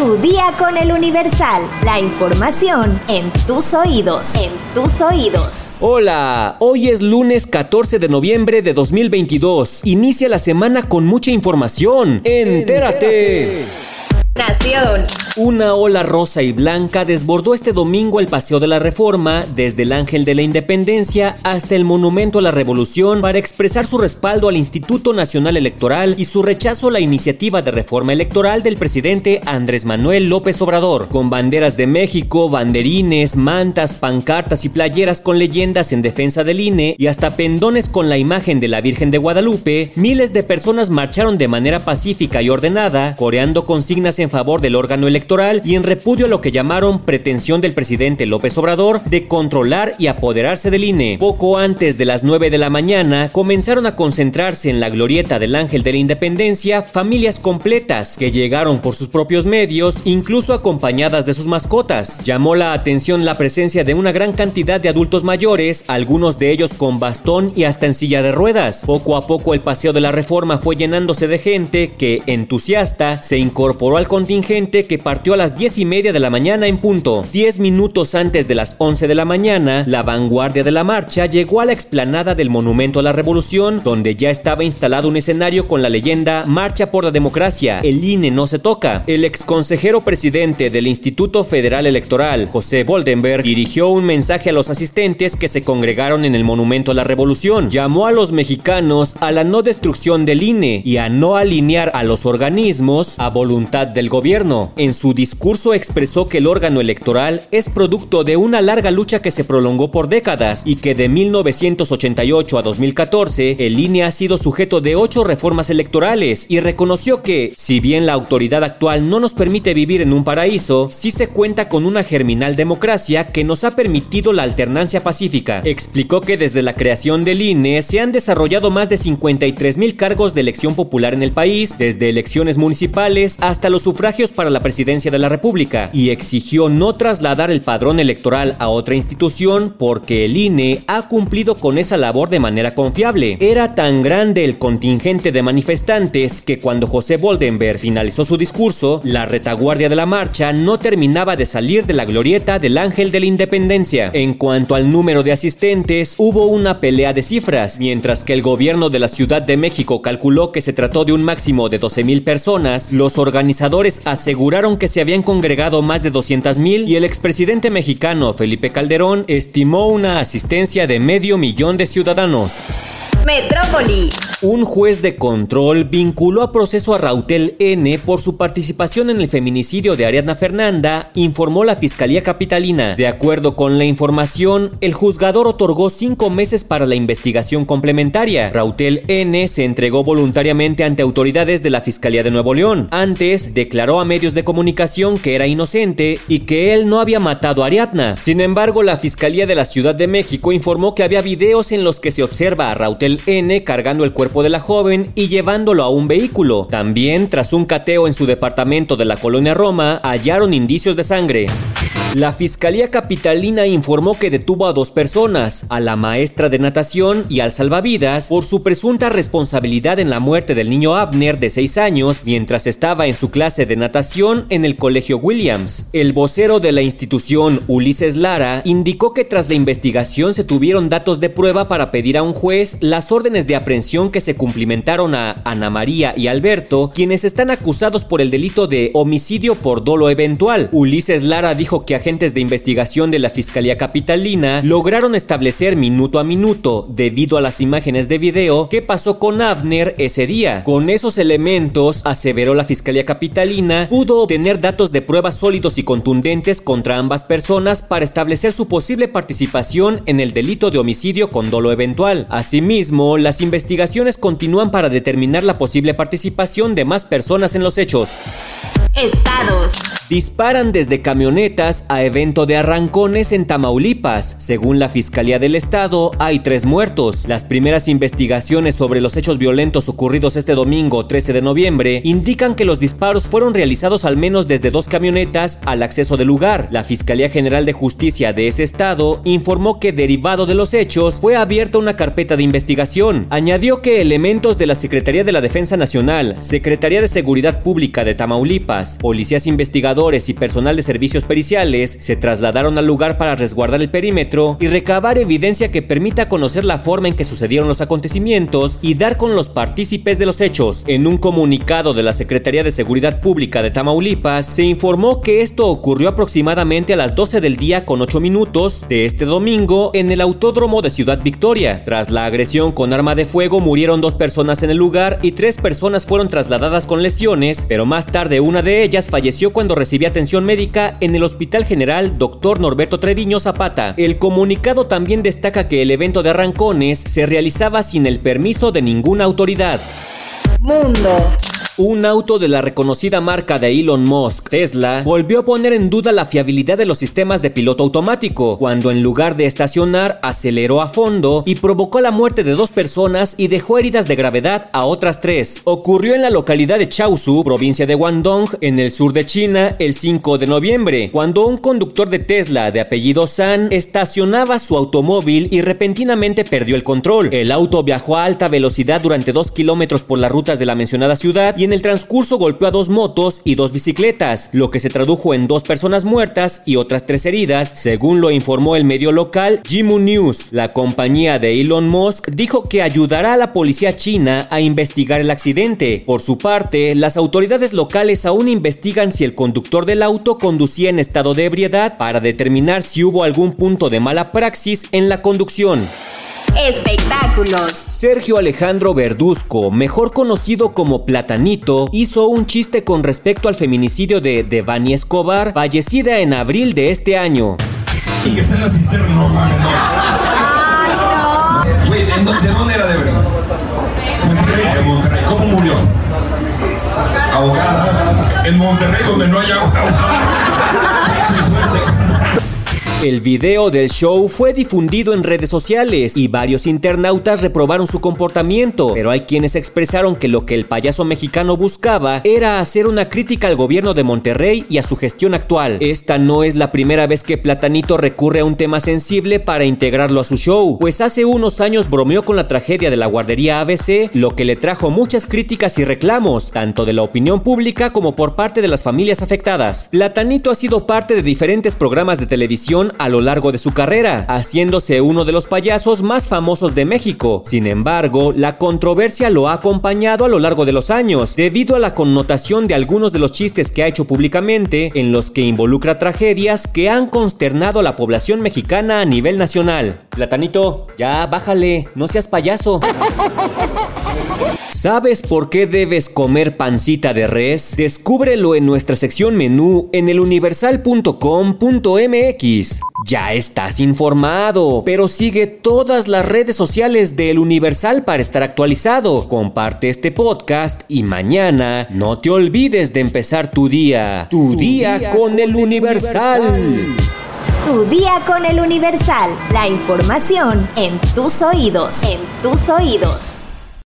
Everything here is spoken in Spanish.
Tu día con el Universal. La información en tus oídos. En tus oídos. Hola, hoy es lunes 14 de noviembre de 2022. Inicia la semana con mucha información. Entérate. Nación. Una ola rosa y blanca desbordó este domingo el Paseo de la Reforma, desde el Ángel de la Independencia hasta el Monumento a la Revolución, para expresar su respaldo al Instituto Nacional Electoral y su rechazo a la iniciativa de reforma electoral del presidente Andrés Manuel López Obrador. Con banderas de México, banderines, mantas, pancartas y playeras con leyendas en defensa del INE y hasta pendones con la imagen de la Virgen de Guadalupe, miles de personas marcharon de manera pacífica y ordenada, coreando consignas en favor del órgano electoral y en repudio a lo que llamaron pretensión del presidente López Obrador de controlar y apoderarse del INE. Poco antes de las 9 de la mañana comenzaron a concentrarse en la glorieta del Ángel de la Independencia familias completas que llegaron por sus propios medios, incluso acompañadas de sus mascotas. Llamó la atención la presencia de una gran cantidad de adultos mayores, algunos de ellos con bastón y hasta en silla de ruedas. Poco a poco el paseo de la reforma fue llenándose de gente que, entusiasta, se incorporó al contingente que partió a las 10 y media de la mañana en punto. 10 minutos antes de las 11 de la mañana, la vanguardia de la marcha llegó a la explanada del Monumento a la Revolución, donde ya estaba instalado un escenario con la leyenda Marcha por la Democracia, el INE no se toca. El exconsejero presidente del Instituto Federal Electoral, José Boldenberg, dirigió un mensaje a los asistentes que se congregaron en el Monumento a la Revolución. Llamó a los mexicanos a la no destrucción del INE y a no alinear a los organismos a voluntad del gobierno. En su discurso expresó que el órgano electoral es producto de una larga lucha que se prolongó por décadas y que de 1988 a 2014 el INE ha sido sujeto de ocho reformas electorales y reconoció que, si bien la autoridad actual no nos permite vivir en un paraíso, sí se cuenta con una germinal democracia que nos ha permitido la alternancia pacífica. Explicó que desde la creación del INE se han desarrollado más de 53 mil cargos de elección popular en el país, desde elecciones municipales hasta los sufragios para la presidencia de la República, y exigió no trasladar el padrón electoral a otra institución porque el INE ha cumplido con esa labor de manera confiable. Era tan grande el contingente de manifestantes que cuando José Boldenberg finalizó su discurso, la retaguardia de la marcha no terminaba de salir de la glorieta del Ángel de la Independencia. En cuanto al número de asistentes, hubo una pelea de cifras, mientras que el gobierno de la Ciudad de México calculó que se trató de un máximo de 12 mil personas, los organizadores aseguraron que se habían congregado más de 200 mil y el expresidente mexicano Felipe Calderón estimó una asistencia de medio millón de ciudadanos. Metrópoli. Un juez de control vinculó a proceso a Rautel N por su participación en el feminicidio de Ariadna Fernanda, informó la Fiscalía Capitalina. De acuerdo con la información, el juzgador otorgó cinco meses para la investigación complementaria. Rautel N se entregó voluntariamente ante autoridades de la Fiscalía de Nuevo León. Antes, declaró a medios de comunicación que era inocente y que él no había matado a Ariadna. Sin embargo, la Fiscalía de la Ciudad de México informó que había videos en los que se observa a Rautel N cargando el cuerpo de la joven y llevándolo a un vehículo. También, tras un cateo en su departamento de la colonia Roma, hallaron indicios de sangre. La Fiscalía Capitalina informó que detuvo a dos personas, a la maestra de natación y al salvavidas, por su presunta responsabilidad en la muerte del niño Abner de 6 años mientras estaba en su clase de natación en el Colegio Williams. El vocero de la institución, Ulises Lara, indicó que tras la investigación se tuvieron datos de prueba para pedir a un juez las órdenes de aprehensión que se cumplimentaron a Ana María y Alberto, quienes están acusados por el delito de homicidio por dolo eventual. Ulises Lara dijo que agentes de investigación de la Fiscalía Capitalina lograron establecer minuto a minuto, debido a las imágenes de video, qué pasó con Abner ese día. Con esos elementos, aseveró la Fiscalía Capitalina, pudo obtener datos de pruebas sólidos y contundentes contra ambas personas para establecer su posible participación en el delito de homicidio con dolo eventual. Asimismo, las investigaciones continúan para determinar la posible participación de más personas en los hechos. Estados. Disparan desde camionetas a evento de arrancones en Tamaulipas. Según la Fiscalía del Estado, hay tres muertos. Las primeras investigaciones sobre los hechos violentos ocurridos este domingo 13 de noviembre indican que los disparos fueron realizados al menos desde dos camionetas al acceso del lugar. La Fiscalía General de Justicia de ese estado informó que derivado de los hechos fue abierta una carpeta de investigación. Añadió que elementos de la Secretaría de la Defensa Nacional, Secretaría de Seguridad Pública de Tamaulipas, policías investigadores y personal de servicios periciales se trasladaron al lugar para resguardar el perímetro y recabar evidencia que permita conocer la forma en que sucedieron los acontecimientos y dar con los partícipes de los hechos. En un comunicado de la Secretaría de Seguridad Pública de Tamaulipas se informó que esto ocurrió aproximadamente a las 12 del día con 8 minutos de este domingo en el autódromo de Ciudad Victoria. Tras la agresión con arma de fuego murieron dos personas en el lugar y tres personas fueron trasladadas con lesiones, pero más tarde una de ellas falleció cuando recibía atención médica en el Hospital General Dr. Norberto Treviño Zapata. El comunicado también destaca que el evento de arrancones se realizaba sin el permiso de ninguna autoridad. Mundo. Un auto de la reconocida marca de Elon Musk, Tesla, volvió a poner en duda la fiabilidad de los sistemas de piloto automático, cuando en lugar de estacionar aceleró a fondo y provocó la muerte de dos personas y dejó heridas de gravedad a otras tres. Ocurrió en la localidad de Chaozhou, provincia de Guangdong, en el sur de China, el 5 de noviembre, cuando un conductor de Tesla de apellido San estacionaba su automóvil y repentinamente perdió el control. El auto viajó a alta velocidad durante dos kilómetros por las rutas de la mencionada ciudad y en el transcurso golpeó a dos motos y dos bicicletas, lo que se tradujo en dos personas muertas y otras tres heridas, según lo informó el medio local Jimu News. La compañía de Elon Musk dijo que ayudará a la policía china a investigar el accidente. Por su parte, las autoridades locales aún investigan si el conductor del auto conducía en estado de ebriedad para determinar si hubo algún punto de mala praxis en la conducción. Espectáculos. Sergio Alejandro Verduzco, mejor conocido como Platanito, hizo un chiste con respecto al feminicidio de Devani Escobar, fallecida en abril de este año. Y que está en la cisterna, no mames, no. Güey, ¿de, dó- de dónde era Debra? De Monterrey. ¿Cómo murió? Ahogada. En Monterrey, donde no hay agua. El video del show fue difundido en redes sociales y varios internautas reprobaron su comportamiento, pero hay quienes expresaron que lo que el payaso mexicano buscaba era hacer una crítica al gobierno de Monterrey y a su gestión actual. Esta no es la primera vez que Platanito recurre a un tema sensible para integrarlo a su show, pues hace unos años bromeó con la tragedia de la guardería ABC, lo que le trajo muchas críticas y reclamos, tanto de la opinión pública como por parte de las familias afectadas. Platanito ha sido parte de diferentes programas de televisión a lo largo de su carrera, haciéndose uno de los payasos más famosos de México. Sin embargo, la controversia lo ha acompañado a lo largo de los años, debido a la connotación de algunos de los chistes que ha hecho públicamente, en los que involucra tragedias que han consternado a la población mexicana a nivel nacional. Platanito, ya bájale, no seas payaso. ¿Sabes por qué debes comer pancita de res? Descúbrelo en nuestra sección menú en eluniversal.com.mx. Ya estás informado, pero sigue todas las redes sociales de El Universal para estar actualizado. Comparte este podcast y mañana no te olvides de empezar tu día. Tu, día, con, El Universal. Tu día con el Universal. La información en tus oídos. En tus oídos.